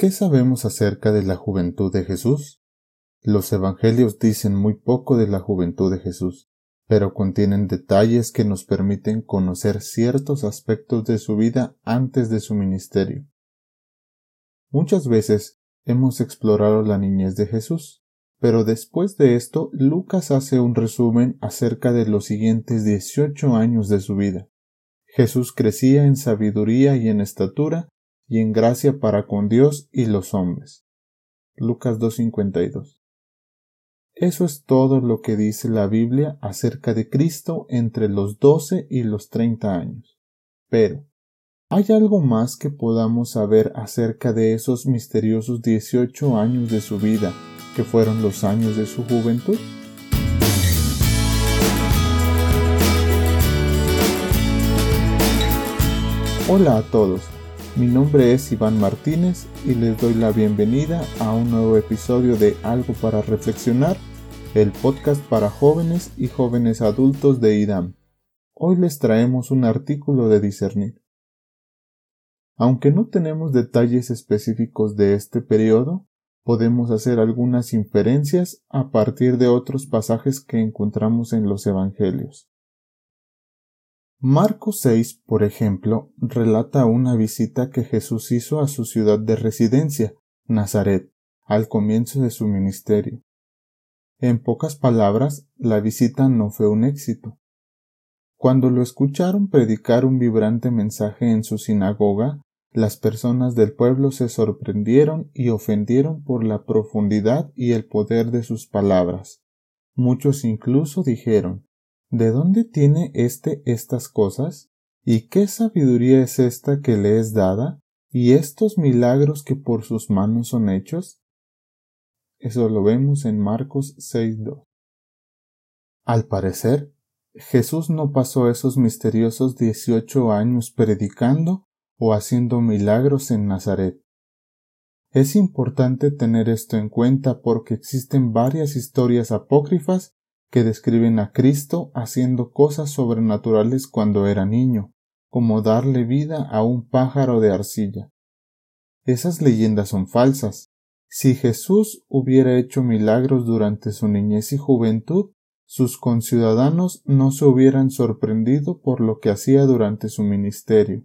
¿Qué sabemos acerca de la juventud de Jesús? Los evangelios dicen muy poco de la juventud de Jesús, pero contienen detalles que nos permiten conocer ciertos aspectos de su vida antes de su ministerio. Muchas veces hemos explorado la niñez de Jesús, pero después de esto Lucas hace un resumen acerca de los siguientes 18 años de su vida. Jesús crecía en sabiduría y en estatura y en gracia para con Dios y los hombres. Lucas 2.52. Eso es todo lo que dice la Biblia acerca de Cristo entre los 12 y los 30 años. Pero, ¿hay algo más que podamos saber acerca de esos misteriosos 18 años de su vida que fueron los años de su juventud? Hola a todos. Mi nombre es Iván Martínez y les doy la bienvenida a un nuevo episodio de Algo para Reflexionar, el podcast para jóvenes y jóvenes adultos de IDAM. Hoy les traemos un artículo de discernir. Aunque no tenemos detalles específicos de este periodo, podemos hacer algunas inferencias a partir de otros pasajes que encontramos en los Evangelios. Marcos 6, por ejemplo, relata una visita que Jesús hizo a su ciudad de residencia, Nazaret, al comienzo de su ministerio. En pocas palabras, la visita no fue un éxito. Cuando lo escucharon predicar un vibrante mensaje en su sinagoga, las personas del pueblo se sorprendieron y ofendieron por la profundidad y el poder de sus palabras. Muchos incluso dijeron ¿De dónde tiene éste estas cosas? ¿Y qué sabiduría es esta que le es dada? ¿Y estos milagros que por sus manos son hechos? Eso lo vemos en Marcos 6.2. Al parecer, Jesús no pasó esos misteriosos dieciocho años predicando o haciendo milagros en Nazaret. Es importante tener esto en cuenta porque existen varias historias apócrifas que describen a Cristo haciendo cosas sobrenaturales cuando era niño, como darle vida a un pájaro de arcilla. Esas leyendas son falsas. Si Jesús hubiera hecho milagros durante su niñez y juventud, sus conciudadanos no se hubieran sorprendido por lo que hacía durante su ministerio.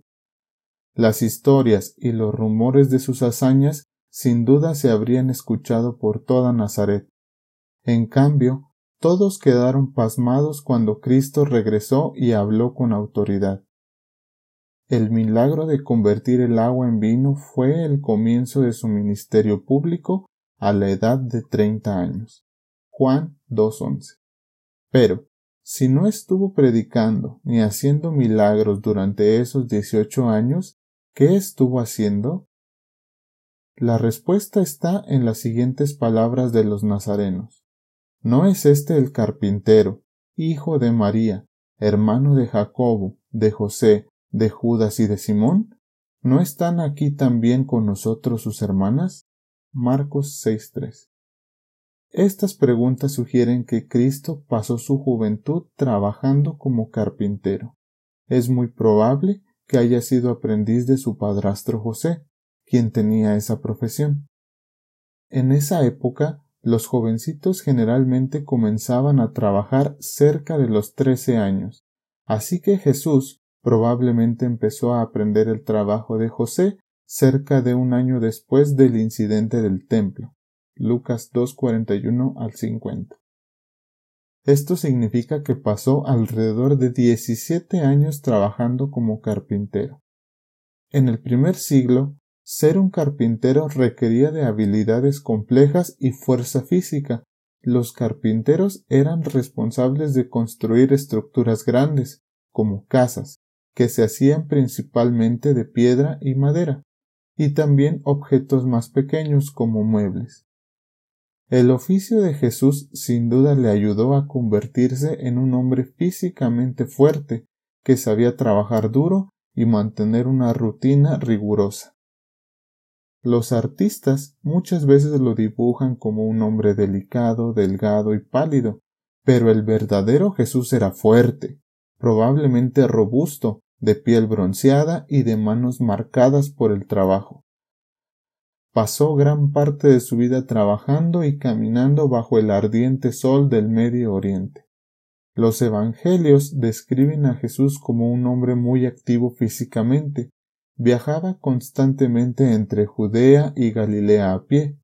Las historias y los rumores de sus hazañas sin duda se habrían escuchado por toda Nazaret. En cambio, todos quedaron pasmados cuando Cristo regresó y habló con autoridad. El milagro de convertir el agua en vino fue el comienzo de su ministerio público a la edad de treinta años. Juan 2.11. Pero, si no estuvo predicando ni haciendo milagros durante esos dieciocho años, ¿qué estuvo haciendo? La respuesta está en las siguientes palabras de los nazarenos. ¿No es este el carpintero, hijo de María, hermano de Jacobo, de José, de Judas y de Simón? ¿No están aquí también con nosotros sus hermanas? Marcos 6.3. Estas preguntas sugieren que Cristo pasó su juventud trabajando como carpintero. Es muy probable que haya sido aprendiz de su padrastro José, quien tenía esa profesión. En esa época los jovencitos generalmente comenzaban a trabajar cerca de los trece años, así que Jesús probablemente empezó a aprender el trabajo de José cerca de un año después del incidente del templo. Lucas 2.41 al 50. Esto significa que pasó alrededor de 17 años trabajando como carpintero. En el primer siglo, ser un carpintero requería de habilidades complejas y fuerza física. Los carpinteros eran responsables de construir estructuras grandes, como casas, que se hacían principalmente de piedra y madera, y también objetos más pequeños como muebles. El oficio de Jesús sin duda le ayudó a convertirse en un hombre físicamente fuerte, que sabía trabajar duro y mantener una rutina rigurosa. Los artistas muchas veces lo dibujan como un hombre delicado, delgado y pálido, pero el verdadero Jesús era fuerte, probablemente robusto, de piel bronceada y de manos marcadas por el trabajo. pasó gran parte de su vida trabajando y caminando bajo el ardiente sol del Medio Oriente. Los evangelios describen a Jesús como un hombre muy activo físicamente. Viajaba constantemente entre Judea y Galilea a pie.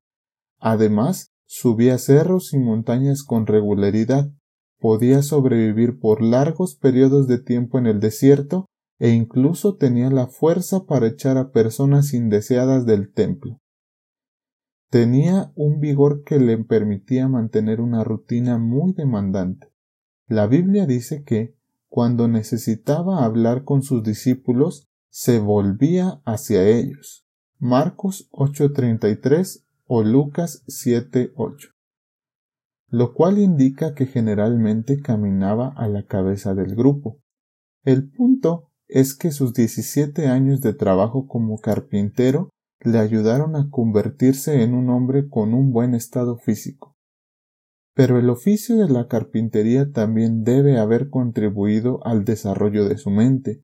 Además, subía cerros y montañas con regularidad. Podía sobrevivir por largos periodos de tiempo en el desierto e incluso tenía la fuerza para echar a personas indeseadas del templo. Tenía un vigor que le permitía mantener una rutina muy demandante. La Biblia dice que, cuando necesitaba hablar con sus discípulos, se volvía hacia ellos. Marcos 8:33 o Lucas 7:8. Lo cual indica que generalmente caminaba a la cabeza del grupo. El punto es que sus 17 años de trabajo como carpintero le ayudaron a convertirse en un hombre con un buen estado físico. Pero el oficio de la carpintería también debe haber contribuido al desarrollo de su mente.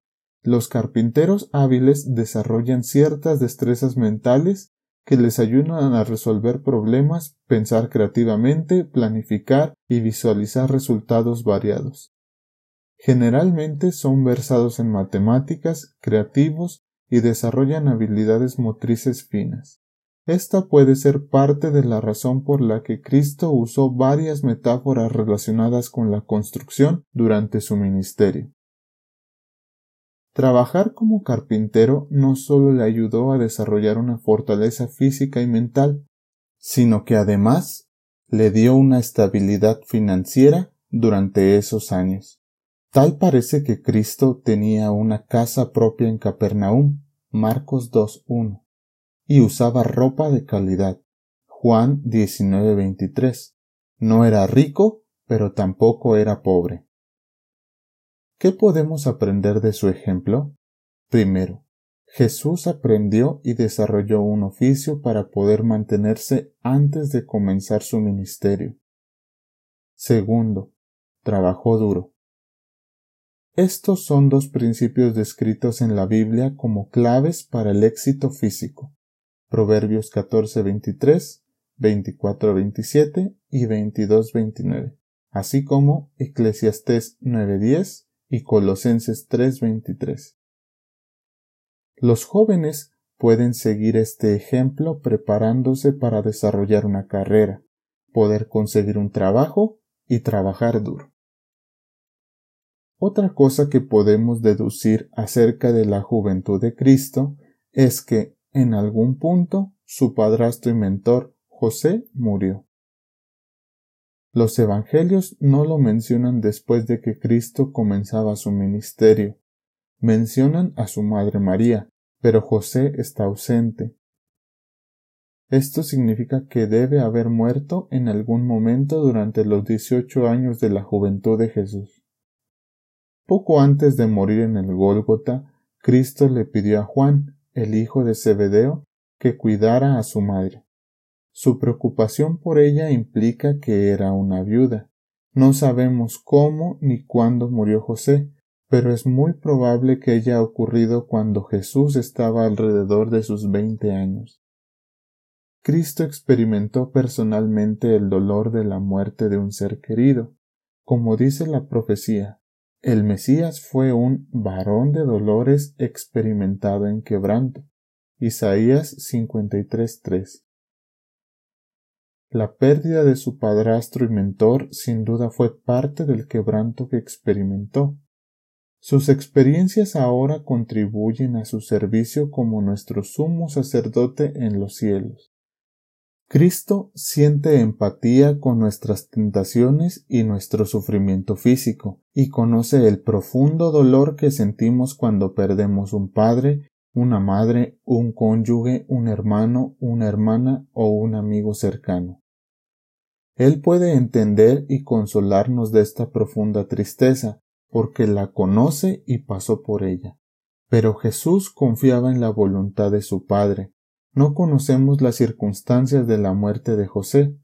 Los carpinteros hábiles desarrollan ciertas destrezas mentales que les ayudan a resolver problemas, pensar creativamente, planificar y visualizar resultados variados. Generalmente son versados en matemáticas, creativos y desarrollan habilidades motrices finas. Esta puede ser parte de la razón por la que Cristo usó varias metáforas relacionadas con la construcción durante su ministerio. Trabajar como carpintero no solo le ayudó a desarrollar una fortaleza física y mental, sino que además le dio una estabilidad financiera durante esos años. Tal parece que Cristo tenía una casa propia en Capernaum, Marcos 2.1 y usaba ropa de calidad. Juan 19:23. No era rico, pero tampoco era pobre. ¿Qué podemos aprender de su ejemplo? Primero, Jesús aprendió y desarrolló un oficio para poder mantenerse antes de comenzar su ministerio. Segundo, trabajó duro. Estos son dos principios descritos en la Biblia como claves para el éxito físico. Proverbios 14, 23, 24, 27 y 22, 29, así como Eclesiastés 9, 10 y Colosenses 3, 23. Los jóvenes pueden seguir este ejemplo preparándose para desarrollar una carrera, poder conseguir un trabajo y trabajar duro. Otra cosa que podemos deducir acerca de la juventud de Cristo es que en algún punto, su padrastro y mentor, José, murió. Los evangelios no lo mencionan después de que Cristo comenzaba su ministerio. Mencionan a su madre María, pero José está ausente. Esto significa que debe haber muerto en algún momento durante los dieciocho años de la juventud de Jesús. Poco antes de morir en el Gólgota, Cristo le pidió a Juan, el hijo de Zebedeo, que cuidara a su madre. Su preocupación por ella implica que era una viuda. No sabemos cómo ni cuándo murió José, pero es muy probable que haya ocurrido cuando Jesús estaba alrededor de sus veinte años. Cristo experimentó personalmente el dolor de la muerte de un ser querido. Como dice la profecía, el Mesías fue un varón de dolores experimentado en quebranto. Isaías 53:3. La pérdida de su padrastro y mentor sin duda fue parte del quebranto que experimentó. Sus experiencias ahora contribuyen a su servicio como nuestro sumo sacerdote en los cielos. Cristo siente empatía con nuestras tentaciones y nuestro sufrimiento físico, y conoce el profundo dolor que sentimos cuando perdemos un padre, una madre, un cónyuge, un hermano, una hermana o un amigo cercano. Él puede entender y consolarnos de esta profunda tristeza, porque la conoce y pasó por ella. Pero Jesús confiaba en la voluntad de su Padre, no conocemos las circunstancias de la muerte de José,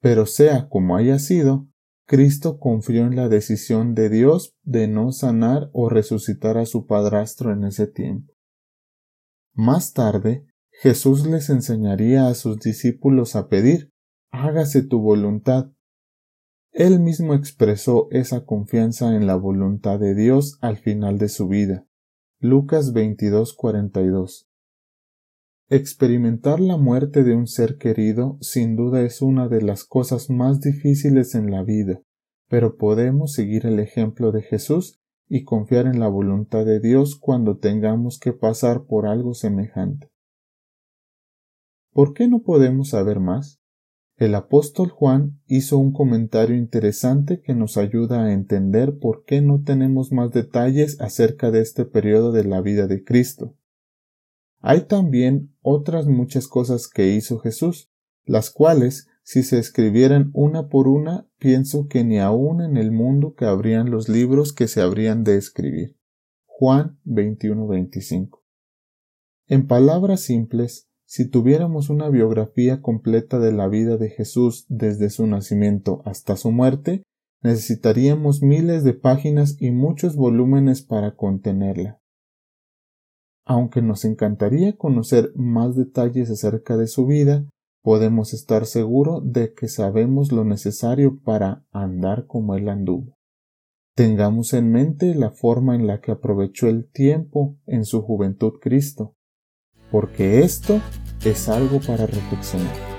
pero sea como haya sido, Cristo confió en la decisión de Dios de no sanar o resucitar a su padrastro en ese tiempo. Más tarde, Jesús les enseñaría a sus discípulos a pedir, hágase tu voluntad. Él mismo expresó esa confianza en la voluntad de Dios al final de su vida. Lucas 22:42 Experimentar la muerte de un ser querido sin duda es una de las cosas más difíciles en la vida, pero podemos seguir el ejemplo de Jesús y confiar en la voluntad de Dios cuando tengamos que pasar por algo semejante. ¿Por qué no podemos saber más? El apóstol Juan hizo un comentario interesante que nos ayuda a entender por qué no tenemos más detalles acerca de este periodo de la vida de Cristo. Hay también otras muchas cosas que hizo Jesús, las cuales, si se escribieran una por una, pienso que ni aun en el mundo cabrían los libros que se habrían de escribir. Juan 21-25. En palabras simples, si tuviéramos una biografía completa de la vida de Jesús desde su nacimiento hasta su muerte, necesitaríamos miles de páginas y muchos volúmenes para contenerla. Aunque nos encantaría conocer más detalles acerca de su vida, podemos estar seguros de que sabemos lo necesario para andar como él anduvo. Tengamos en mente la forma en la que aprovechó el tiempo en su juventud Cristo, porque esto es algo para reflexionar.